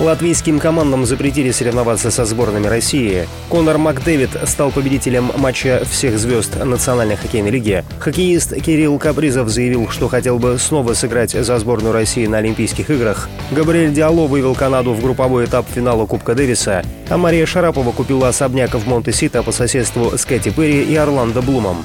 Латвийским командам запретили соревноваться со сборными России. Конор Макдэвид стал победителем матча всех звезд Национальной хоккейной лиги. Хоккеист Кирилл Капризов заявил, что хотел бы снова сыграть за сборную России на Олимпийских играх. Габриэль Диало вывел Канаду в групповой этап финала Кубка Дэвиса, а Мария Шарапова купила особняк в Монте-Сита по соседству с Кэти Перри и Орландо Блумом.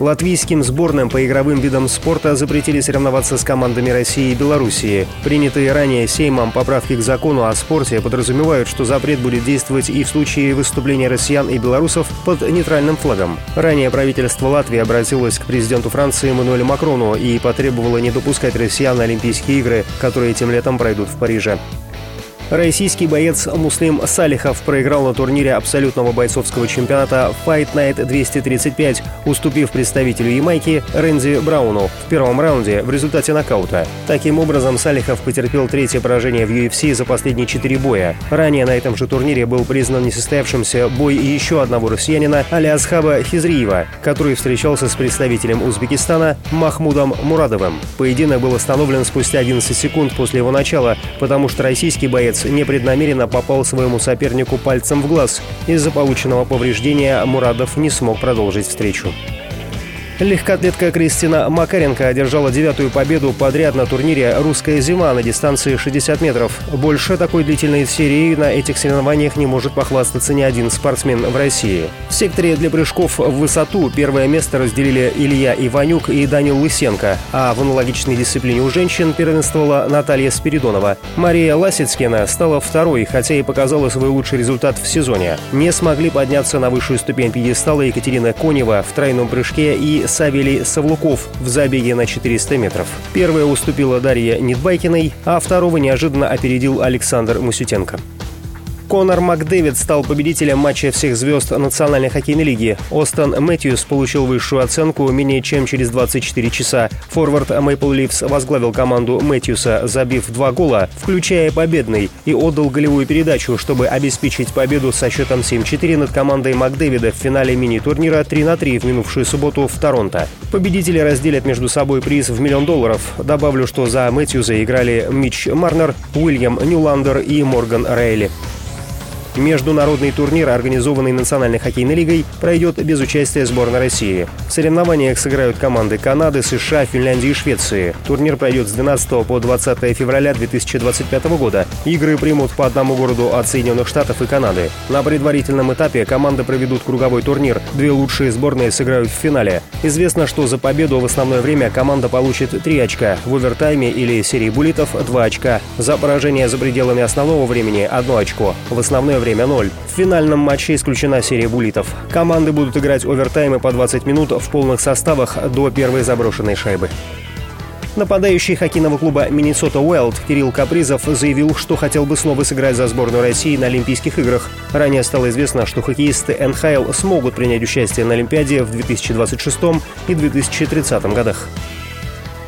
Латвийским сборным по игровым видам спорта запретили соревноваться с командами России и Белоруссии. Принятые ранее Сеймом поправки к закону о спорте подразумевают, что запрет будет действовать и в случае выступления россиян и белорусов под нейтральным флагом. Ранее правительство Латвии обратилось к президенту Франции Эммануэлю Макрону и потребовало не допускать россиян на Олимпийские игры, которые этим летом пройдут в Париже. Российский боец Муслим Салихов проиграл на турнире абсолютного бойцовского чемпионата Fight Night 235, уступив представителю Ямайки Рэнди Брауну в первом раунде в результате нокаута. Таким образом, Салихов потерпел третье поражение в UFC за последние четыре боя. Ранее на этом же турнире был признан несостоявшимся бой еще одного россиянина Алиасхаба Хизриева, который встречался с представителем Узбекистана Махмудом Мурадовым. Поединок был остановлен спустя 11 секунд после его начала, потому что российский боец боец непреднамеренно попал своему сопернику пальцем в глаз. Из-за полученного повреждения Мурадов не смог продолжить встречу. Легкоатлетка Кристина Макаренко одержала девятую победу подряд на турнире «Русская зима» на дистанции 60 метров. Больше такой длительной серии на этих соревнованиях не может похвастаться ни один спортсмен в России. В секторе для прыжков в высоту первое место разделили Илья Иванюк и Данил Лысенко, а в аналогичной дисциплине у женщин первенствовала Наталья Спиридонова. Мария Ласицкина стала второй, хотя и показала свой лучший результат в сезоне. Не смогли подняться на высшую ступень пьедестала Екатерина Конева в тройном прыжке и Савелий Савлуков в забеге на 400 метров. Первая уступила Дарья Нидбайкиной, а второго неожиданно опередил Александр Мусютенко. Конор Макдэвид стал победителем матча всех звезд Национальной хоккейной лиги. Остон Мэтьюс получил высшую оценку менее чем через 24 часа. Форвард Мэйпл Ливс возглавил команду Мэтьюса, забив два гола, включая победный, и отдал голевую передачу, чтобы обеспечить победу со счетом 7-4 над командой Макдэвида в финале мини-турнира 3 на 3 в минувшую субботу в Торонто. Победители разделят между собой приз в миллион долларов. Добавлю, что за Мэтьюза играли Митч Марнер, Уильям Ньюландер и Морган Рейли. Международный турнир, организованный Национальной хоккейной лигой, пройдет без участия сборной России. В соревнованиях сыграют команды Канады, США, Финляндии и Швеции. Турнир пройдет с 12 по 20 февраля 2025 года. Игры примут по одному городу от Соединенных Штатов и Канады. На предварительном этапе команды проведут круговой турнир. Две лучшие сборные сыграют в финале. Известно, что за победу в основное время команда получит 3 очка, в овертайме или серии буллитов – 2 очка. За поражение за пределами основного времени – 1 очко. В основное время 0. В финальном матче исключена серия буллитов. Команды будут играть овертаймы по 20 минут в полных составах до первой заброшенной шайбы. Нападающий хоккейного клуба Миннесота Уэлд Кирилл Капризов заявил, что хотел бы снова сыграть за сборную России на Олимпийских играх. Ранее стало известно, что хоккеисты НХЛ смогут принять участие на Олимпиаде в 2026 и 2030 годах.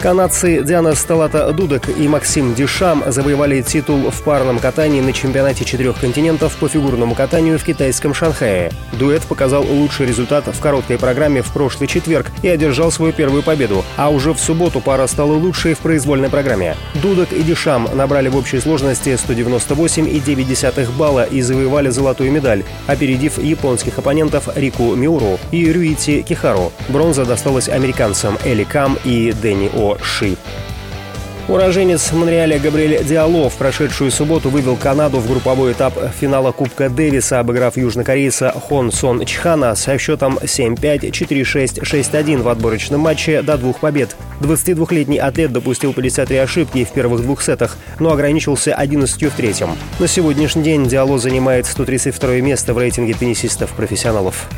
Канадцы Диана Сталата Дудок и Максим Дюшам завоевали титул в парном катании на чемпионате четырех континентов по фигурному катанию в китайском Шанхае. Дуэт показал лучший результат в короткой программе в прошлый четверг и одержал свою первую победу, а уже в субботу пара стала лучшей в произвольной программе. Дудок и Дюшам набрали в общей сложности 198,9 балла и завоевали золотую медаль, опередив японских оппонентов Рику Миуру и Рюити Кихару. Бронза досталась американцам Эли Кам и Дэнни О. Ши. Уроженец Монреаля Габриэль Диало в прошедшую субботу вывел Канаду в групповой этап финала Кубка Дэвиса, обыграв южнокорейца Хон Сон Чхана со счетом 7-5, 4-6, 6-1 в отборочном матче до двух побед. 22-летний атлет допустил 53 ошибки в первых двух сетах, но ограничился 11 в третьем. На сегодняшний день Диало занимает 132 место в рейтинге теннисистов-профессионалов.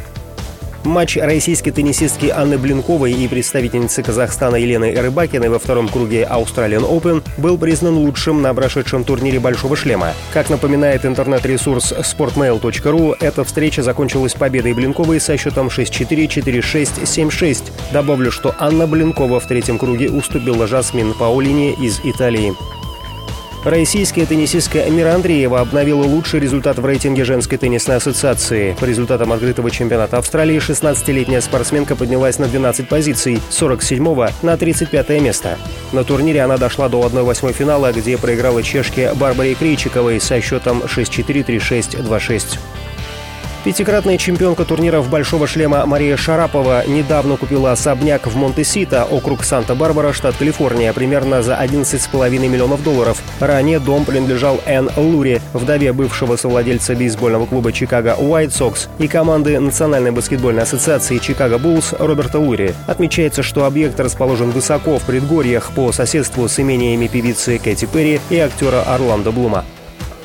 Матч российской теннисистки Анны Блинковой и представительницы Казахстана Елены Рыбакиной во втором круге Australian Open был признан лучшим на прошедшем турнире «Большого шлема». Как напоминает интернет-ресурс sportmail.ru, эта встреча закончилась победой Блинковой со счетом 6-4, 4-6, 7-6. Добавлю, что Анна Блинкова в третьем круге уступила Жасмин Паулине из Италии. Российская теннисистка Мира Андреева обновила лучший результат в рейтинге женской теннисной ассоциации. По результатам открытого чемпионата Австралии 16-летняя спортсменка поднялась на 12 позиций, 47 на 35 место. На турнире она дошла до 1-8 финала, где проиграла чешке Барбаре Крейчиковой со счетом 6-4, 3-6, 2-6. Пятикратная чемпионка турниров «Большого шлема» Мария Шарапова недавно купила особняк в Монте-Сита, округ Санта-Барбара, штат Калифорния, примерно за 11,5 миллионов долларов. Ранее дом принадлежал Энн Лури, вдове бывшего совладельца бейсбольного клуба «Чикаго Уайт Сокс» и команды Национальной баскетбольной ассоциации «Чикаго Буллс» Роберта Лури. Отмечается, что объект расположен высоко в предгорьях по соседству с имениями певицы Кэти Перри и актера Орландо Блума.